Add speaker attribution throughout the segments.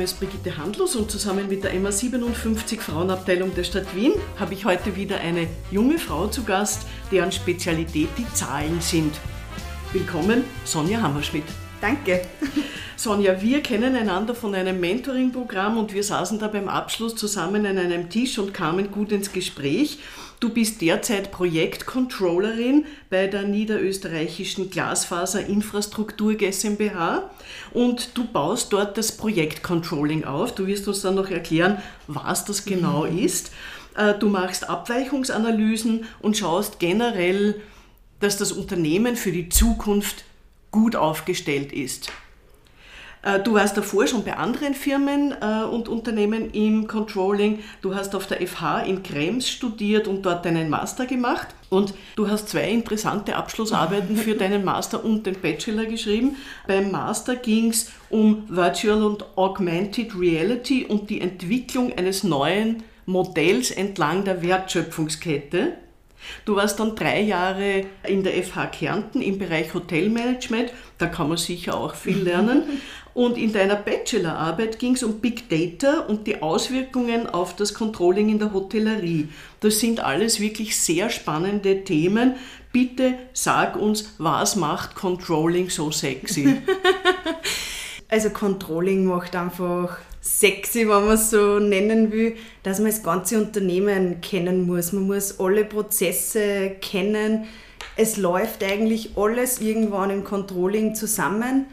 Speaker 1: Name ist Brigitte Handlos und zusammen mit der MA57 Frauenabteilung der Stadt Wien habe ich heute wieder eine junge Frau zu Gast, deren Spezialität die Zahlen sind. Willkommen, Sonja Hammerschmidt.
Speaker 2: Danke.
Speaker 1: Sonja, wir kennen einander von einem Mentoring-Programm und wir saßen da beim Abschluss zusammen an einem Tisch und kamen gut ins Gespräch. Du bist derzeit Projektcontrollerin bei der niederösterreichischen Glasfaserinfrastruktur GmbH und du baust dort das Projektcontrolling auf. Du wirst uns dann noch erklären, was das genau mhm. ist. Äh, du machst Abweichungsanalysen und schaust generell, dass das Unternehmen für die Zukunft gut aufgestellt ist. Äh, du warst davor schon bei anderen Firmen äh, und Unternehmen im Controlling. Du hast auf der FH in Krems studiert und dort deinen Master gemacht. Und du hast zwei interessante Abschlussarbeiten für deinen Master und den Bachelor geschrieben. Beim Master ging es um Virtual und Augmented Reality und die Entwicklung eines neuen Modells entlang der Wertschöpfungskette. Du warst dann drei Jahre in der FH Kärnten im Bereich Hotelmanagement, da kann man sicher auch viel lernen. Und in deiner Bachelorarbeit ging es um Big Data und die Auswirkungen auf das Controlling in der Hotellerie. Das sind alles wirklich sehr spannende Themen. Bitte sag uns, was macht Controlling so sexy?
Speaker 2: also Controlling macht einfach sexy, wenn man es so nennen will, dass man das ganze Unternehmen kennen muss. Man muss alle Prozesse kennen. Es läuft eigentlich alles irgendwann im Controlling zusammen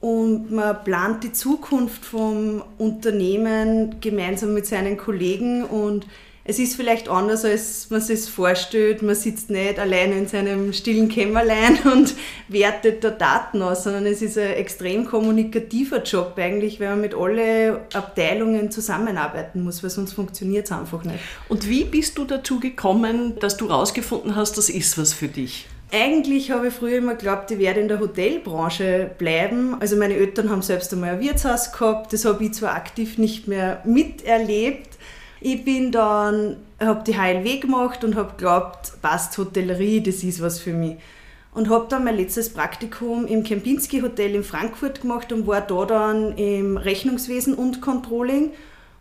Speaker 2: und man plant die Zukunft vom Unternehmen gemeinsam mit seinen Kollegen und es ist vielleicht anders, als man sich vorstellt. Man sitzt nicht allein in seinem stillen Kämmerlein und wertet da Daten aus, sondern es ist ein extrem kommunikativer Job eigentlich, weil man mit allen Abteilungen zusammenarbeiten muss, weil sonst funktioniert es einfach nicht.
Speaker 1: Und wie bist du dazu gekommen, dass du herausgefunden hast, das ist was für dich?
Speaker 2: Eigentlich habe ich früher immer geglaubt, ich werde in der Hotelbranche bleiben. Also meine Eltern haben selbst einmal ein Wirtshaus gehabt, das habe ich zwar aktiv nicht mehr miterlebt. Ich bin dann, habe die HLW gemacht und habe geglaubt, passt Hotellerie, das ist was für mich. Und habe dann mein letztes Praktikum im Kempinski Hotel in Frankfurt gemacht und war da dann im Rechnungswesen und Controlling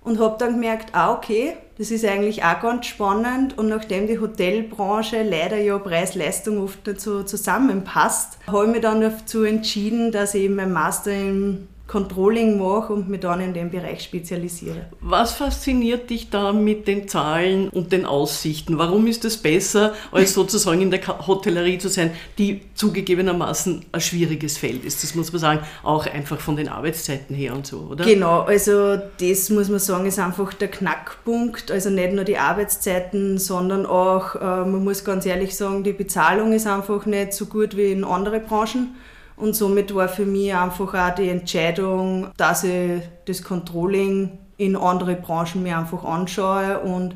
Speaker 2: und habe dann gemerkt, ah okay, das ist eigentlich auch ganz spannend. Und nachdem die Hotelbranche leider ja Preis-Leistung oft nicht so zusammenpasst, habe ich mich dann dazu entschieden, dass ich eben mein Master im Controlling mache und mich dann in dem Bereich spezialisiere.
Speaker 1: Was fasziniert dich da mit den Zahlen und den Aussichten? Warum ist es besser, als sozusagen in der Hotellerie zu sein, die zugegebenermaßen ein schwieriges Feld ist? Das muss man sagen, auch einfach von den Arbeitszeiten her und so, oder?
Speaker 2: Genau, also das muss man sagen, ist einfach der Knackpunkt. Also nicht nur die Arbeitszeiten, sondern auch, äh, man muss ganz ehrlich sagen, die Bezahlung ist einfach nicht so gut wie in anderen Branchen. Und somit war für mich einfach auch die Entscheidung, dass ich das Controlling in andere Branchen mir einfach anschaue. Und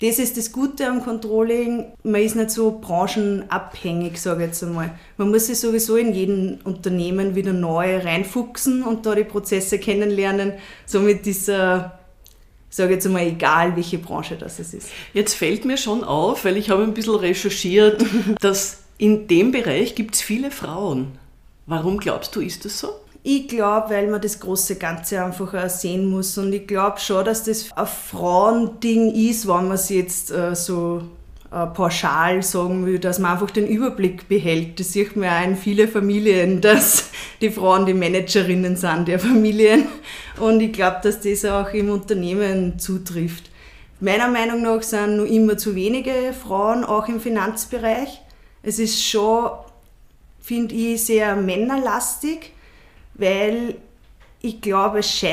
Speaker 2: das ist das Gute am Controlling. Man ist nicht so branchenabhängig, sage ich jetzt einmal. Man muss sich sowieso in jedem Unternehmen wieder neu reinfuchsen und da die Prozesse kennenlernen. Somit ist er sage jetzt einmal, egal welche Branche das ist.
Speaker 1: Jetzt fällt mir schon auf, weil ich habe ein bisschen recherchiert, dass in dem Bereich gibt es viele Frauen. Warum glaubst du, ist das so?
Speaker 2: Ich glaube, weil man das große Ganze einfach sehen muss. Und ich glaube schon, dass das ein Frauending ist, wenn man es jetzt äh, so äh, pauschal sagen will, dass man einfach den Überblick behält. Das sieht man auch in vielen Familien, dass die Frauen die Managerinnen sind der Familien. Und ich glaube, dass das auch im Unternehmen zutrifft. Meiner Meinung nach sind nur immer zu wenige Frauen auch im Finanzbereich. Es ist schon finde ich sehr männerlastig, weil ich glaube, es,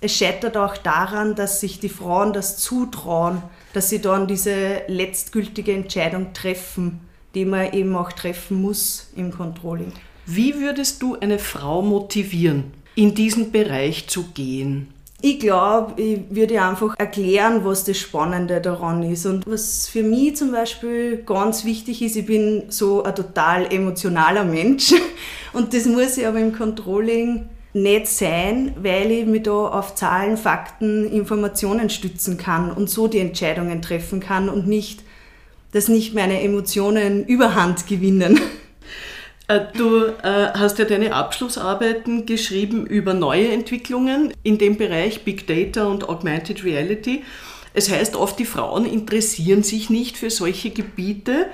Speaker 2: es scheitert auch daran, dass sich die Frauen das zutrauen, dass sie dann diese letztgültige Entscheidung treffen, die man eben auch treffen muss im Controlling.
Speaker 1: Wie würdest du eine Frau motivieren, in diesen Bereich zu gehen?
Speaker 2: Ich glaube, ich würde einfach erklären, was das Spannende daran ist. Und was für mich zum Beispiel ganz wichtig ist, ich bin so ein total emotionaler Mensch. Und das muss ich aber im Controlling nicht sein, weil ich mich da auf Zahlen, Fakten, Informationen stützen kann und so die Entscheidungen treffen kann und nicht, dass nicht meine Emotionen Überhand gewinnen.
Speaker 1: Äh, du äh, hast ja deine Abschlussarbeiten geschrieben über neue Entwicklungen in dem Bereich Big Data und Augmented Reality. Es heißt oft, die Frauen interessieren sich nicht für solche Gebiete.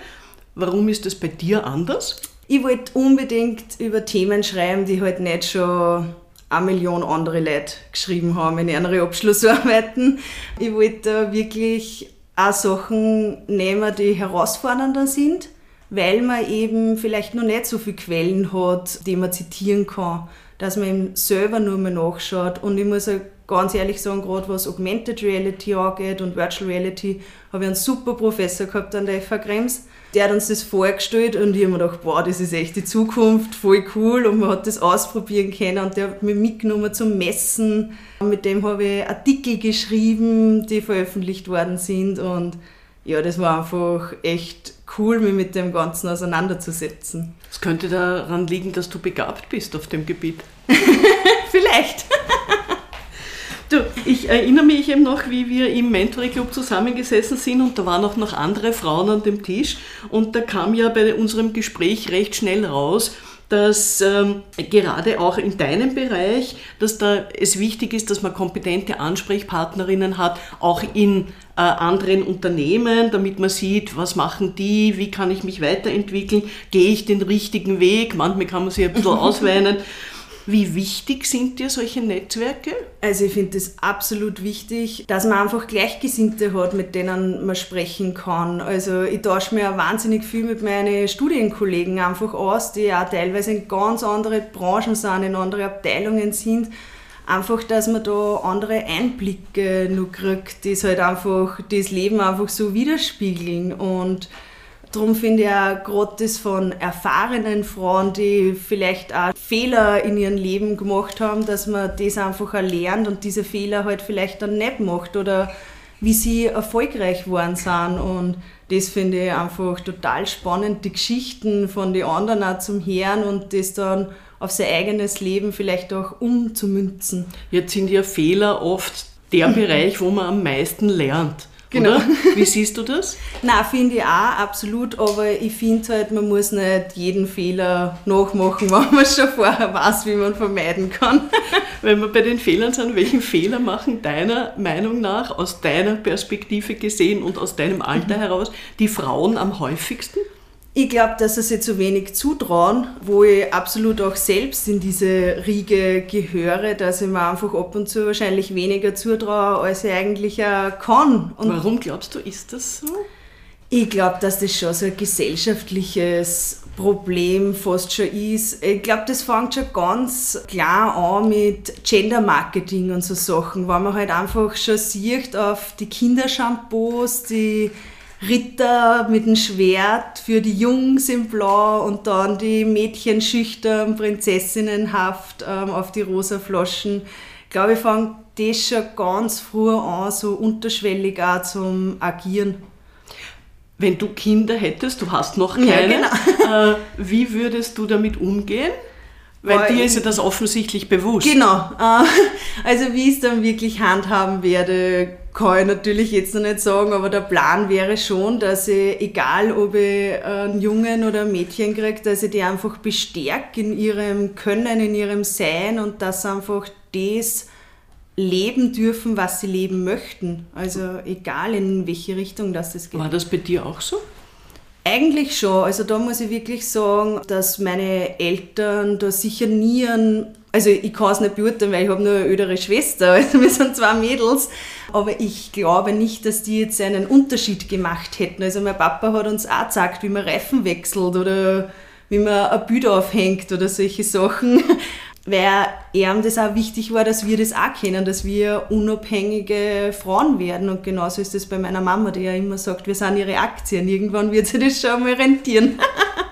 Speaker 1: Warum ist das bei dir anders?
Speaker 2: Ich wollte unbedingt über Themen schreiben, die halt nicht schon eine Million andere Leute geschrieben haben in ihren Abschlussarbeiten. Ich wollte wirklich auch Sachen nehmen, die herausfordernder sind, weil man eben vielleicht noch nicht so viele Quellen hat, die man zitieren kann, dass man eben selber nur mal nachschaut. Und ich muss auch ganz ehrlich sagen, gerade was Augmented Reality angeht und Virtual Reality, habe ich einen super Professor gehabt an der FH Krems der hat uns das vorgestellt und ich habe mir gedacht, boah, das ist echt die Zukunft, voll cool und man hat das ausprobieren können und der hat mich mitgenommen zum Messen. Mit dem habe ich Artikel geschrieben, die veröffentlicht worden sind und ja, das war einfach echt cool, mich mit dem Ganzen auseinanderzusetzen.
Speaker 1: Es könnte daran liegen, dass du begabt bist auf dem Gebiet.
Speaker 2: Vielleicht.
Speaker 1: Du, ich erinnere mich eben noch, wie wir im Mentoring Club zusammengesessen sind und da waren auch noch andere Frauen an dem Tisch und da kam ja bei unserem Gespräch recht schnell raus, dass ähm, gerade auch in deinem Bereich, dass da es wichtig ist, dass man kompetente Ansprechpartnerinnen hat, auch in äh, anderen Unternehmen, damit man sieht, was machen die, wie kann ich mich weiterentwickeln, gehe ich den richtigen Weg, manchmal kann man sich ein bisschen ausweinen. Wie wichtig sind dir solche Netzwerke?
Speaker 2: Also ich finde es absolut wichtig, dass man einfach Gleichgesinnte hat, mit denen man sprechen kann. Also ich tausche mir wahnsinnig viel mit meinen Studienkollegen einfach aus, die ja teilweise in ganz andere Branchen sind, in andere Abteilungen sind. Einfach, dass man da andere Einblicke nur kriegt, die halt einfach das Leben einfach so widerspiegeln und Darum finde ich auch gerade das von erfahrenen Frauen, die vielleicht auch Fehler in ihrem Leben gemacht haben, dass man das einfach erlernt und diese Fehler halt vielleicht dann nicht macht oder wie sie erfolgreich geworden sind. Und das finde ich einfach total spannend, die Geschichten von den anderen auch zum Hören und das dann auf sein eigenes Leben vielleicht auch umzumünzen.
Speaker 1: Jetzt sind ja Fehler oft der Bereich, wo man am meisten lernt. Genau. Oder? Wie siehst du das?
Speaker 2: Nein, finde ich auch, absolut. Aber ich finde halt, man muss nicht jeden Fehler nachmachen, wenn man schon vorher weiß, wie man vermeiden kann.
Speaker 1: Wenn wir bei den Fehlern sind, welchen Fehler machen deiner Meinung nach, aus deiner Perspektive gesehen und aus deinem Alter mhm. heraus, die Frauen am häufigsten?
Speaker 2: Ich glaube, dass sie sich zu wenig zutrauen, wo ich absolut auch selbst in diese Riege gehöre, dass ich mir einfach ab und zu wahrscheinlich weniger zutraue, als ich eigentlich kann.
Speaker 1: Und Warum glaubst du, ist das so?
Speaker 2: Ich glaube, dass das schon so ein gesellschaftliches Problem fast schon ist. Ich glaube, das fängt schon ganz klar an mit Gender Marketing und so Sachen, weil man halt einfach schon sieht auf die Kindershampoos, die Ritter mit dem Schwert für die Jungs in Blau und dann die Mädchen schüchtern, prinzessinnenhaft ähm, auf die rosa Flaschen. Ich glaube, ich fange das schon ganz früh an, so unterschwellig auch zum Agieren.
Speaker 1: Wenn du Kinder hättest, du hast noch keine, ja, genau. äh, wie würdest du damit umgehen? Weil dir ist ja das offensichtlich bewusst.
Speaker 2: Genau. Äh, also wie ich es dann wirklich handhaben werde, kann ich natürlich jetzt noch nicht sagen, aber der Plan wäre schon, dass ich, egal ob ich einen Jungen oder ein Mädchen kriege, dass ich die einfach bestärke in ihrem Können, in ihrem Sein und dass sie einfach das leben dürfen, was sie leben möchten. Also egal in welche Richtung das geht.
Speaker 1: War das bei dir auch so?
Speaker 2: Eigentlich schon. Also da muss ich wirklich sagen, dass meine Eltern da sicher nie einen, also ich kann es nicht beurteilen, weil ich habe nur eine ältere Schwester, also wir sind zwei Mädels, aber ich glaube nicht, dass die jetzt einen Unterschied gemacht hätten. Also mein Papa hat uns auch gesagt, wie man Reifen wechselt oder wie man ein Bild aufhängt oder solche Sachen weil ihm das auch wichtig war, dass wir das auch kennen, dass wir unabhängige Frauen werden. Und genauso ist es bei meiner Mama, die ja immer sagt, wir sind ihre Aktien. Irgendwann wird sie das schon mal rentieren.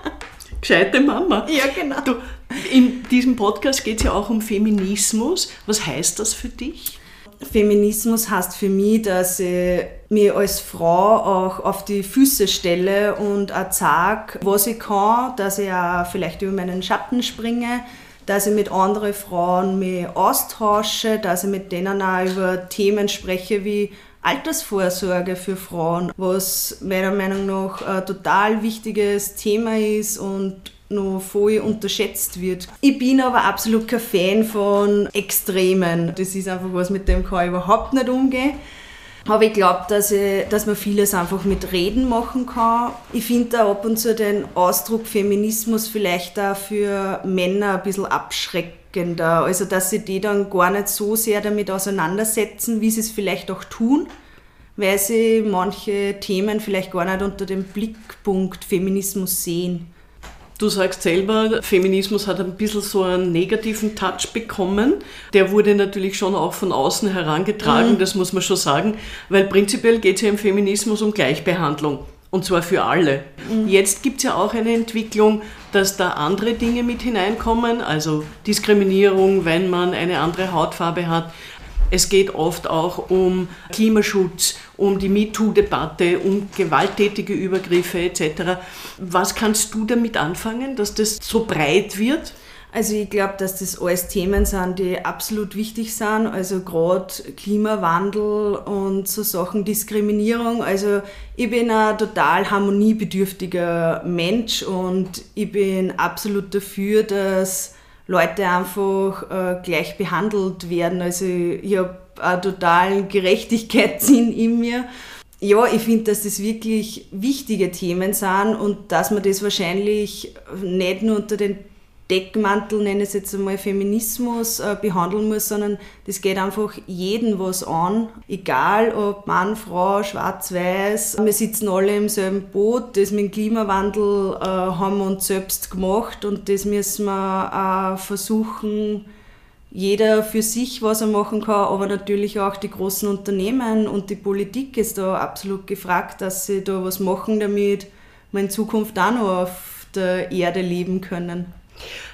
Speaker 1: Gescheite Mama.
Speaker 2: Ja, genau.
Speaker 1: Du, in diesem Podcast geht es ja auch um Feminismus. Was heißt das für dich?
Speaker 2: Feminismus heißt für mich, dass ich mir als Frau auch auf die Füße stelle und auch sage, was ich kann, dass ich auch vielleicht über meinen Schatten springe, dass ich mit anderen Frauen mich austausche, dass ich mit denen auch über Themen spreche wie Altersvorsorge für Frauen, was meiner Meinung nach ein total wichtiges Thema ist und noch voll unterschätzt wird. Ich bin aber absolut kein Fan von Extremen. Das ist einfach was, mit dem kann ich überhaupt nicht umgehen. Aber ich glaube, dass, dass man vieles einfach mit Reden machen kann. Ich finde da ab und zu den Ausdruck Feminismus vielleicht auch für Männer ein bisschen abschreckender. Also, dass sie die dann gar nicht so sehr damit auseinandersetzen, wie sie es vielleicht auch tun, weil sie manche Themen vielleicht gar nicht unter dem Blickpunkt Feminismus sehen.
Speaker 1: Du sagst selber, Feminismus hat ein bisschen so einen negativen Touch bekommen. Der wurde natürlich schon auch von außen herangetragen, mhm. das muss man schon sagen, weil prinzipiell geht es ja im Feminismus um Gleichbehandlung. Und zwar für alle. Mhm. Jetzt gibt es ja auch eine Entwicklung, dass da andere Dinge mit hineinkommen, also Diskriminierung, wenn man eine andere Hautfarbe hat, es geht oft auch um Klimaschutz, um die MeToo-Debatte, um gewalttätige Übergriffe etc. Was kannst du damit anfangen, dass das so breit wird?
Speaker 2: Also ich glaube, dass das alles Themen sind, die absolut wichtig sind. Also gerade Klimawandel und so Sachen, Diskriminierung. Also ich bin ein total harmoniebedürftiger Mensch und ich bin absolut dafür, dass Leute einfach äh, gleich behandelt werden. Also ich habe einen totalen Gerechtigkeitssinn in mir. Ja, ich finde, dass das wirklich wichtige Themen sind und dass man das wahrscheinlich nicht nur unter den Deckmantel, nenne es jetzt einmal Feminismus, äh, behandeln muss, sondern das geht einfach jeden was an. Egal ob Mann, Frau, schwarz, weiß. Wir sitzen alle im selben Boot. Das mit dem Klimawandel äh, haben wir uns selbst gemacht und das müssen wir auch versuchen, jeder für sich, was er machen kann, aber natürlich auch die großen Unternehmen und die Politik ist da absolut gefragt, dass sie da was machen, damit wir in Zukunft auch noch auf der Erde leben können.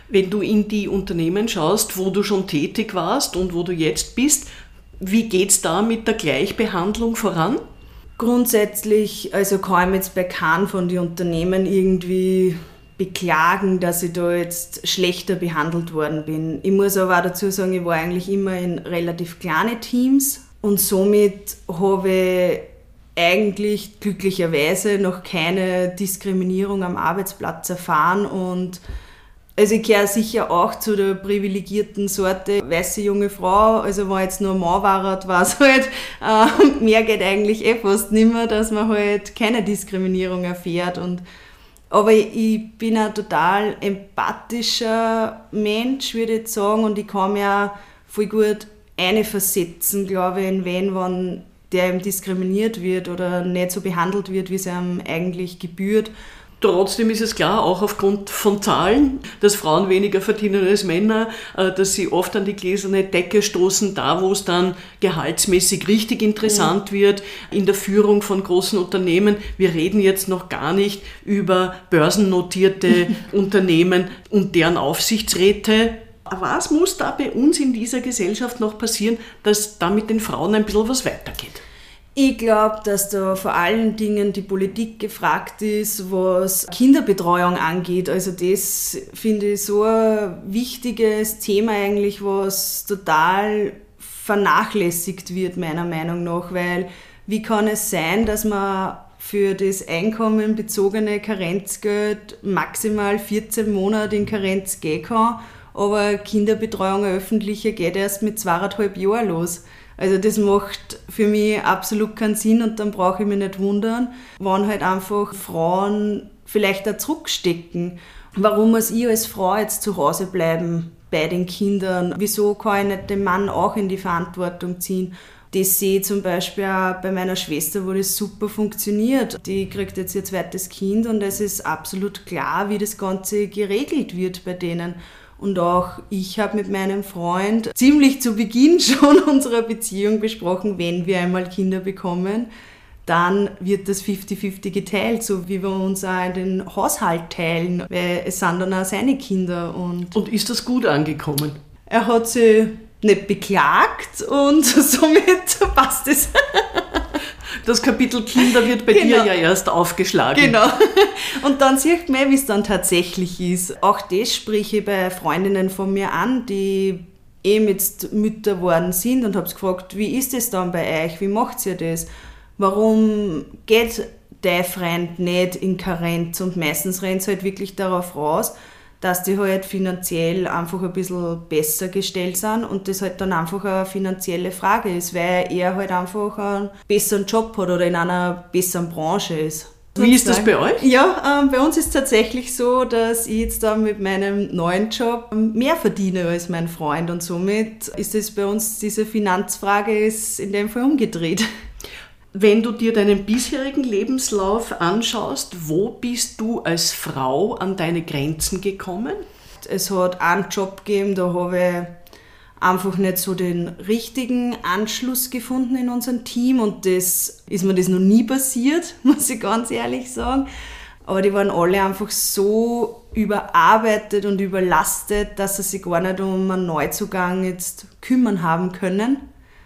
Speaker 1: Wenn du in die Unternehmen schaust, wo du schon tätig warst und wo du jetzt bist, wie geht es da mit der Gleichbehandlung voran?
Speaker 2: Grundsätzlich, also kann ich jetzt bei keinem von den Unternehmen irgendwie beklagen, dass ich da jetzt schlechter behandelt worden bin. Ich muss aber auch dazu sagen, ich war eigentlich immer in relativ kleine Teams und somit habe ich eigentlich glücklicherweise noch keine Diskriminierung am Arbeitsplatz erfahren und also ich gehöre sicher auch zu der privilegierten Sorte weiße junge Frau. Also wenn jetzt nur ein Mann war, war es halt, äh, mehr geht eigentlich eh fast nimmer, dass man halt keine Diskriminierung erfährt. Und, aber ich, ich bin ein total empathischer Mensch, würde ich sagen, und ich kann mir voll gut eine versetzen, glaube ich, in wen, wann der eben diskriminiert wird oder nicht so behandelt wird, wie es ihm eigentlich gebührt.
Speaker 1: Trotzdem ist es klar, auch aufgrund von Zahlen, dass Frauen weniger verdienen als Männer, äh, dass sie oft an die gläserne Decke stoßen, da wo es dann gehaltsmäßig richtig interessant mhm. wird, in der Führung von großen Unternehmen. Wir reden jetzt noch gar nicht über börsennotierte Unternehmen und deren Aufsichtsräte. Was muss da bei uns in dieser Gesellschaft noch passieren, dass da mit den Frauen ein bisschen was weitergeht?
Speaker 2: Ich glaube, dass da vor allen Dingen die Politik gefragt ist, was Kinderbetreuung angeht. Also das finde ich so ein wichtiges Thema eigentlich, was total vernachlässigt wird, meiner Meinung nach, weil wie kann es sein, dass man für das einkommenbezogene Karenzgeld maximal 14 Monate in Karenz gehen kann, aber Kinderbetreuung öffentliche geht erst mit zweieinhalb Jahren los. Also das macht für mich absolut keinen Sinn und dann brauche ich mich nicht wundern, wann halt einfach Frauen vielleicht da zurückstecken. Warum muss ich als Frau jetzt zu Hause bleiben bei den Kindern? Wieso kann ich nicht den Mann auch in die Verantwortung ziehen? Das sehe ich zum Beispiel auch bei meiner Schwester, wo das super funktioniert. Die kriegt jetzt ihr zweites Kind und es ist absolut klar, wie das Ganze geregelt wird bei denen. Und auch ich habe mit meinem Freund ziemlich zu Beginn schon unserer Beziehung besprochen, wenn wir einmal Kinder bekommen, dann wird das 50-50 geteilt, so wie wir uns auch den Haushalt teilen, weil es sind dann auch seine Kinder. Und,
Speaker 1: und ist das gut angekommen?
Speaker 2: Er hat sich nicht beklagt und somit passt es.
Speaker 1: Das Kapitel Kinder wird bei genau. dir ja erst aufgeschlagen.
Speaker 2: Genau. Und dann sieht man, wie es dann tatsächlich ist. Auch das spreche ich bei Freundinnen von mir an, die eben jetzt Mütter geworden sind und habe gefragt, wie ist es dann bei euch? Wie macht ihr das? Warum geht dein Freund nicht in Karenz und meistens rennt es halt wirklich darauf raus, dass die halt finanziell einfach ein bisschen besser gestellt sind und das halt dann einfach eine finanzielle Frage ist, weil er halt einfach einen besseren Job hat oder in einer besseren Branche ist.
Speaker 1: Wie ist das bei euch?
Speaker 2: Ja, ähm, bei uns ist es tatsächlich so, dass ich jetzt da mit meinem neuen Job mehr verdiene als mein Freund und somit ist es bei uns, diese Finanzfrage ist in dem Fall umgedreht.
Speaker 1: Wenn du dir deinen bisherigen Lebenslauf anschaust, wo bist du als Frau an deine Grenzen gekommen?
Speaker 2: Es hat einen Job gegeben, da habe ich einfach nicht so den richtigen Anschluss gefunden in unserem Team und das ist mir das noch nie passiert, muss ich ganz ehrlich sagen. Aber die waren alle einfach so überarbeitet und überlastet, dass sie sich gar nicht um einen Neuzugang jetzt kümmern haben können.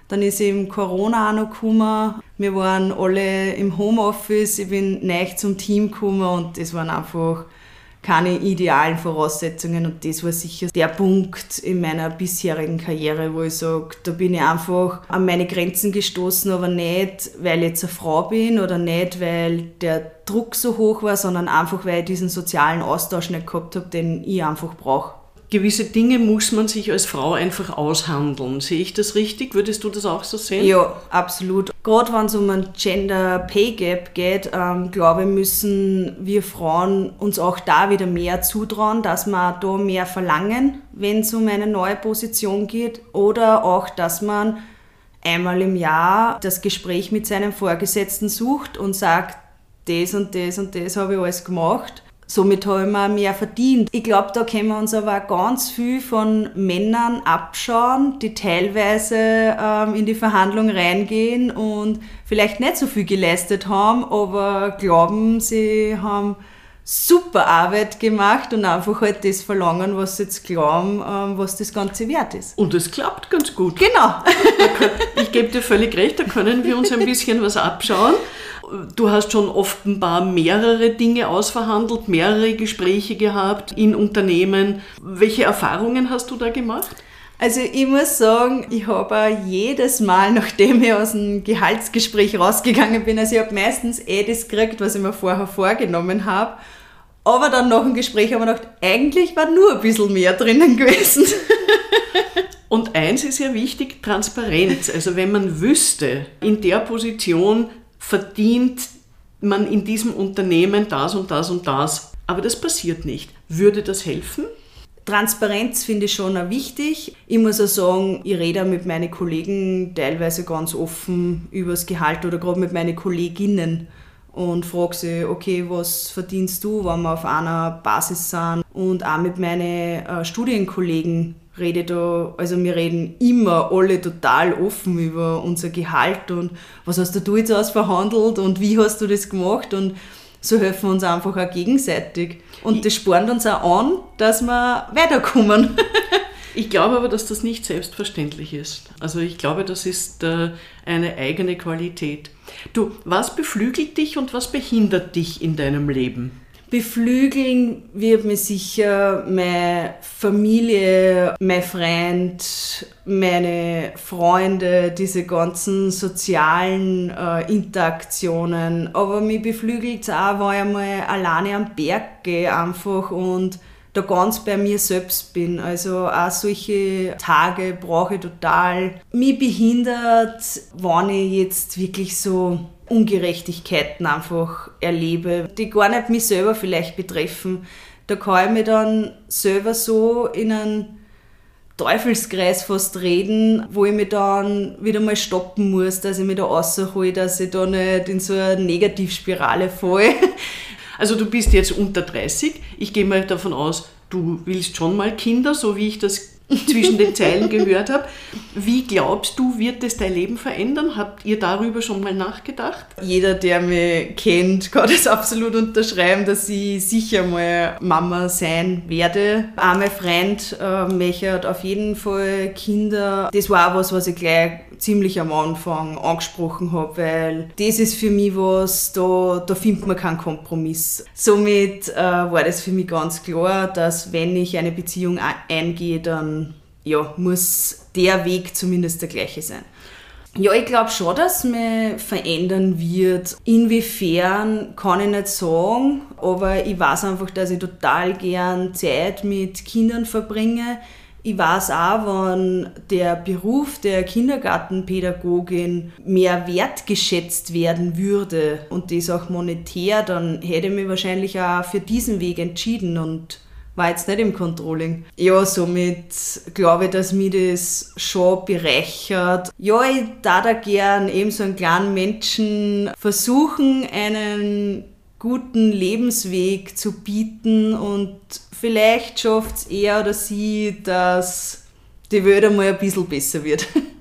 Speaker 2: Dann ist eben Corona auch noch gekommen. Wir waren alle im Homeoffice. Ich bin neu zum Team gekommen und das waren einfach keine idealen Voraussetzungen und das war sicher der Punkt in meiner bisherigen Karriere, wo ich sage, da bin ich einfach an meine Grenzen gestoßen, aber nicht, weil ich jetzt eine Frau bin oder nicht, weil der Druck so hoch war, sondern einfach, weil ich diesen sozialen Austausch nicht gehabt habe, den ich einfach brauche
Speaker 1: gewisse Dinge muss man sich als Frau einfach aushandeln. Sehe ich das richtig? Würdest du das auch so sehen?
Speaker 2: Ja, absolut. Gerade wenn es um ein Gender Pay Gap geht, ähm, glaube ich, müssen wir Frauen uns auch da wieder mehr zutrauen, dass wir da mehr verlangen, wenn es um eine neue Position geht. Oder auch, dass man einmal im Jahr das Gespräch mit seinem Vorgesetzten sucht und sagt, das und das und das habe ich alles gemacht Somit haben wir mehr verdient. Ich glaube, da können wir uns aber ganz viel von Männern abschauen, die teilweise ähm, in die Verhandlung reingehen und vielleicht nicht so viel geleistet haben, aber glauben, sie haben super Arbeit gemacht und einfach halt das verlangen, was sie jetzt glauben, ähm, was das Ganze wert ist.
Speaker 1: Und es klappt ganz gut.
Speaker 2: Genau.
Speaker 1: ich gebe dir völlig recht, da können wir uns ein bisschen was abschauen. Du hast schon offenbar mehrere Dinge ausverhandelt, mehrere Gespräche gehabt in Unternehmen. Welche Erfahrungen hast du da gemacht?
Speaker 2: Also ich muss sagen, ich habe jedes Mal, nachdem ich aus dem Gehaltsgespräch rausgegangen bin, also ich habe meistens eh das gekriegt, was ich mir vorher vorgenommen habe. Aber dann nach dem Gespräch habe ich gedacht, eigentlich war nur ein bisschen mehr drinnen gewesen.
Speaker 1: Und eins ist ja wichtig, Transparenz. Also wenn man wüsste, in der Position verdient man in diesem Unternehmen das und das und das. Aber das passiert nicht. Würde das helfen?
Speaker 2: Transparenz finde ich schon auch wichtig. Ich muss auch sagen, ich rede mit meinen Kollegen teilweise ganz offen über das Gehalt oder gerade mit meinen Kolleginnen und frage sie, okay, was verdienst du, wenn wir auf einer Basis sind? Und auch mit meinen äh, Studienkollegen rede da, also wir reden immer alle total offen über unser Gehalt und was hast du jetzt ausverhandelt und wie hast du das gemacht und so helfen wir uns einfach auch gegenseitig. Und das spornt uns auch an, dass wir weiterkommen.
Speaker 1: ich glaube aber, dass das nicht selbstverständlich ist. Also ich glaube, das ist äh, eine eigene Qualität. Du, was beflügelt dich und was behindert dich in deinem Leben?
Speaker 2: Beflügeln wird mir sicher meine Familie, mein Freund, meine Freunde, diese ganzen sozialen äh, Interaktionen. Aber mich beflügelt es auch, wenn ich einmal alleine am Berg gehe einfach und da ganz bei mir selbst bin. Also auch solche Tage brauche ich total. Mich behindert, wenn ich jetzt wirklich so Ungerechtigkeiten einfach erlebe, die gar nicht mich selber vielleicht betreffen. Da kann ich mich dann selber so in einen Teufelskreis fast reden, wo ich mich dann wieder mal stoppen muss, dass ich mich da raushole, dass ich da nicht in so eine Negativspirale falle.
Speaker 1: Also du bist jetzt unter 30. Ich gehe mal davon aus, du willst schon mal Kinder, so wie ich das zwischen den Zeilen gehört habe. Wie glaubst du, wird es dein Leben verändern? Habt ihr darüber schon mal nachgedacht?
Speaker 2: Jeder, der mich kennt, kann das absolut unterschreiben, dass ich sicher mal Mama sein werde. Mein Freund äh, möchte auf jeden Fall Kinder. Das war was, was ich gleich ziemlich am Anfang angesprochen habe, weil das ist für mich was, da, da findet man keinen Kompromiss. Somit äh, war das für mich ganz klar, dass wenn ich eine Beziehung eingehe, dann ja, muss der Weg zumindest der gleiche sein. Ja, ich glaube schon, dass man verändern wird. Inwiefern kann ich nicht sagen, aber ich weiß einfach, dass ich total gern Zeit mit Kindern verbringe. Ich weiß auch, wenn der Beruf der Kindergartenpädagogin mehr wertgeschätzt werden würde und das auch monetär, dann hätte ich mich wahrscheinlich auch für diesen Weg entschieden und war jetzt nicht im Controlling. Ja, somit glaube ich, dass mich das schon bereichert. Ja, ich da da gern eben so einen kleinen Menschen versuchen, einen guten Lebensweg zu bieten und vielleicht schafft es er oder sie, dass die Welt einmal ein bisschen besser wird.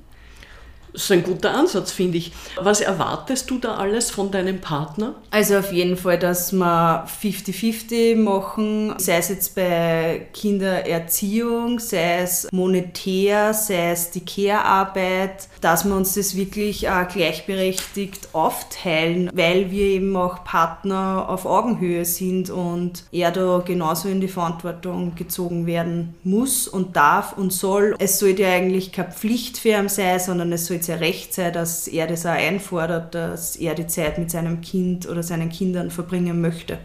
Speaker 1: Das ist ein guter Ansatz, finde ich. Was erwartest du da alles von deinem Partner?
Speaker 2: Also auf jeden Fall, dass wir 50-50 machen, sei es jetzt bei Kindererziehung, sei es monetär, sei es die Care-Arbeit, dass wir uns das wirklich gleichberechtigt aufteilen, weil wir eben auch Partner auf Augenhöhe sind und er da genauso in die Verantwortung gezogen werden muss und darf und soll. Es sollte ja eigentlich keine Pflicht für ihn sein, sondern es sollte sehr recht sein, dass er das auch einfordert, dass er die Zeit mit seinem Kind oder seinen Kindern verbringen möchte.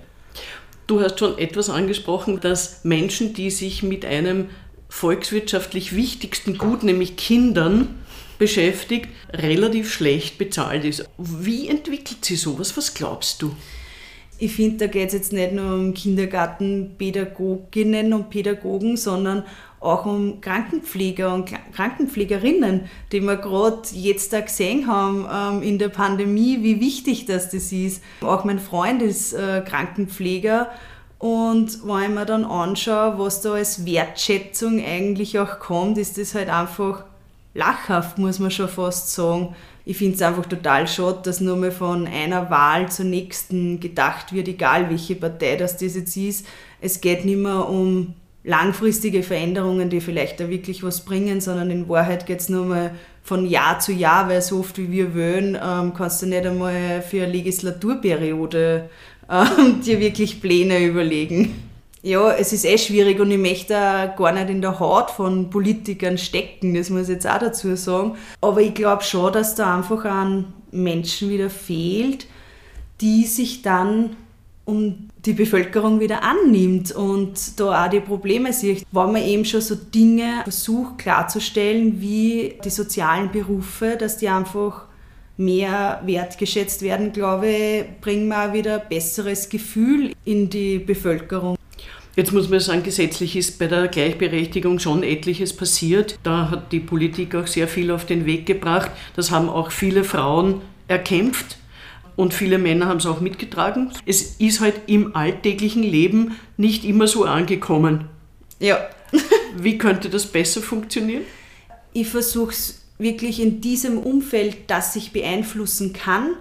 Speaker 1: Du hast schon etwas angesprochen, dass Menschen, die sich mit einem volkswirtschaftlich wichtigsten Gut, nämlich Kindern, beschäftigt, relativ schlecht bezahlt ist. Wie entwickelt sich sowas? Was glaubst du?
Speaker 2: Ich finde, da geht es jetzt nicht nur um Kindergartenpädagoginnen und Pädagogen, sondern auch um Krankenpfleger und Krankenpflegerinnen, die wir gerade jetzt da gesehen haben ähm, in der Pandemie, wie wichtig das, das ist. Auch mein Freund ist äh, Krankenpfleger und wenn ich mir dann anschaue, was da als Wertschätzung eigentlich auch kommt, ist das halt einfach lachhaft, muss man schon fast sagen. Ich finde es einfach total schade, dass nur mal von einer Wahl zur nächsten gedacht wird, egal welche Partei das, das jetzt ist. Es geht nicht mehr um langfristige Veränderungen, die vielleicht da wirklich was bringen, sondern in Wahrheit geht es nur mal von Jahr zu Jahr, weil so oft wie wir wollen, ähm, kannst du nicht einmal für eine Legislaturperiode ähm, dir wirklich Pläne überlegen. Ja, es ist eh schwierig und ich möchte gar nicht in der Haut von Politikern stecken, das muss ich jetzt auch dazu sagen. Aber ich glaube schon, dass da einfach an Menschen wieder fehlt, die sich dann um die Bevölkerung wieder annimmt und da auch die Probleme sieht. Wenn man eben schon so Dinge versucht klarzustellen, wie die sozialen Berufe, dass die einfach mehr wertgeschätzt werden, glaube ich, bringen wir auch wieder ein besseres Gefühl in die Bevölkerung.
Speaker 1: Jetzt muss man sagen, gesetzlich ist bei der Gleichberechtigung schon etliches passiert. Da hat die Politik auch sehr viel auf den Weg gebracht. Das haben auch viele Frauen erkämpft und viele Männer haben es auch mitgetragen. Es ist halt im alltäglichen Leben nicht immer so angekommen.
Speaker 2: Ja.
Speaker 1: Wie könnte das besser funktionieren?
Speaker 2: Ich versuche es wirklich in diesem Umfeld, das ich beeinflussen kann.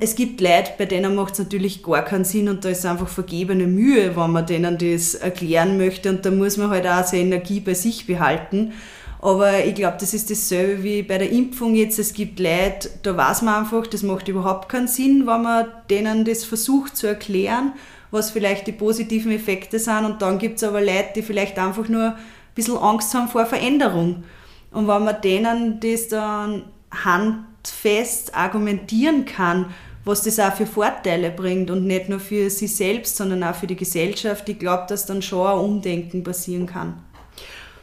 Speaker 2: Es gibt Leute, bei denen macht es natürlich gar keinen Sinn und da ist einfach vergebene Mühe, wenn man denen das erklären möchte und da muss man halt auch seine Energie bei sich behalten. Aber ich glaube, das ist dasselbe wie bei der Impfung jetzt. Es gibt Leute, da weiß man einfach, das macht überhaupt keinen Sinn, wenn man denen das versucht zu erklären, was vielleicht die positiven Effekte sind. Und dann gibt es aber Leute, die vielleicht einfach nur ein bisschen Angst haben vor Veränderung. Und wenn man denen das dann handfest argumentieren kann, was das auch für Vorteile bringt und nicht nur für sie selbst, sondern auch für die Gesellschaft, ich glaube, dass dann schon ein Umdenken passieren kann.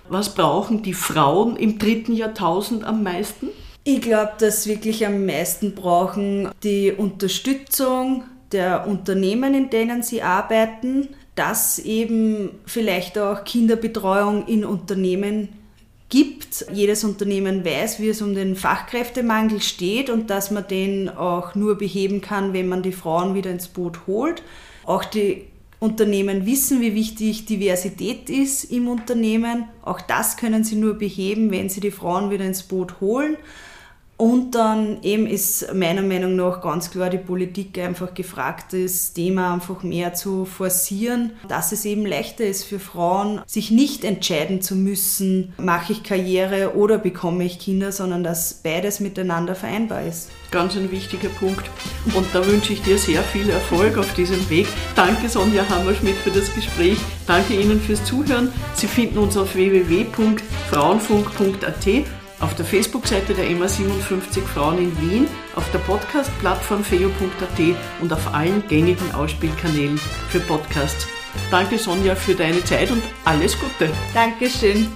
Speaker 1: Was brauchen die Frauen im dritten Jahrtausend am meisten?
Speaker 2: Ich glaube, dass wirklich am meisten brauchen die Unterstützung der Unternehmen, in denen sie arbeiten, dass eben vielleicht auch Kinderbetreuung in Unternehmen gibt. Jedes Unternehmen weiß, wie es um den Fachkräftemangel steht und dass man den auch nur beheben kann, wenn man die Frauen wieder ins Boot holt. Auch die Unternehmen wissen, wie wichtig Diversität ist im Unternehmen. Auch das können sie nur beheben, wenn sie die Frauen wieder ins Boot holen. Und dann eben ist meiner Meinung nach ganz klar die Politik einfach gefragt, das Thema einfach mehr zu forcieren, dass es eben leichter ist für Frauen, sich nicht entscheiden zu müssen, mache ich Karriere oder bekomme ich Kinder, sondern dass beides miteinander vereinbar ist.
Speaker 1: Ganz ein wichtiger Punkt. Und da wünsche ich dir sehr viel Erfolg auf diesem Weg. Danke Sonja Hammerschmidt für das Gespräch. Danke Ihnen fürs Zuhören. Sie finden uns auf www.frauenfunk.at auf der Facebook-Seite der MA 57 Frauen in Wien, auf der Podcast-Plattform feo.at und auf allen gängigen Ausspielkanälen für Podcasts. Danke Sonja für deine Zeit und alles Gute.
Speaker 2: Dankeschön.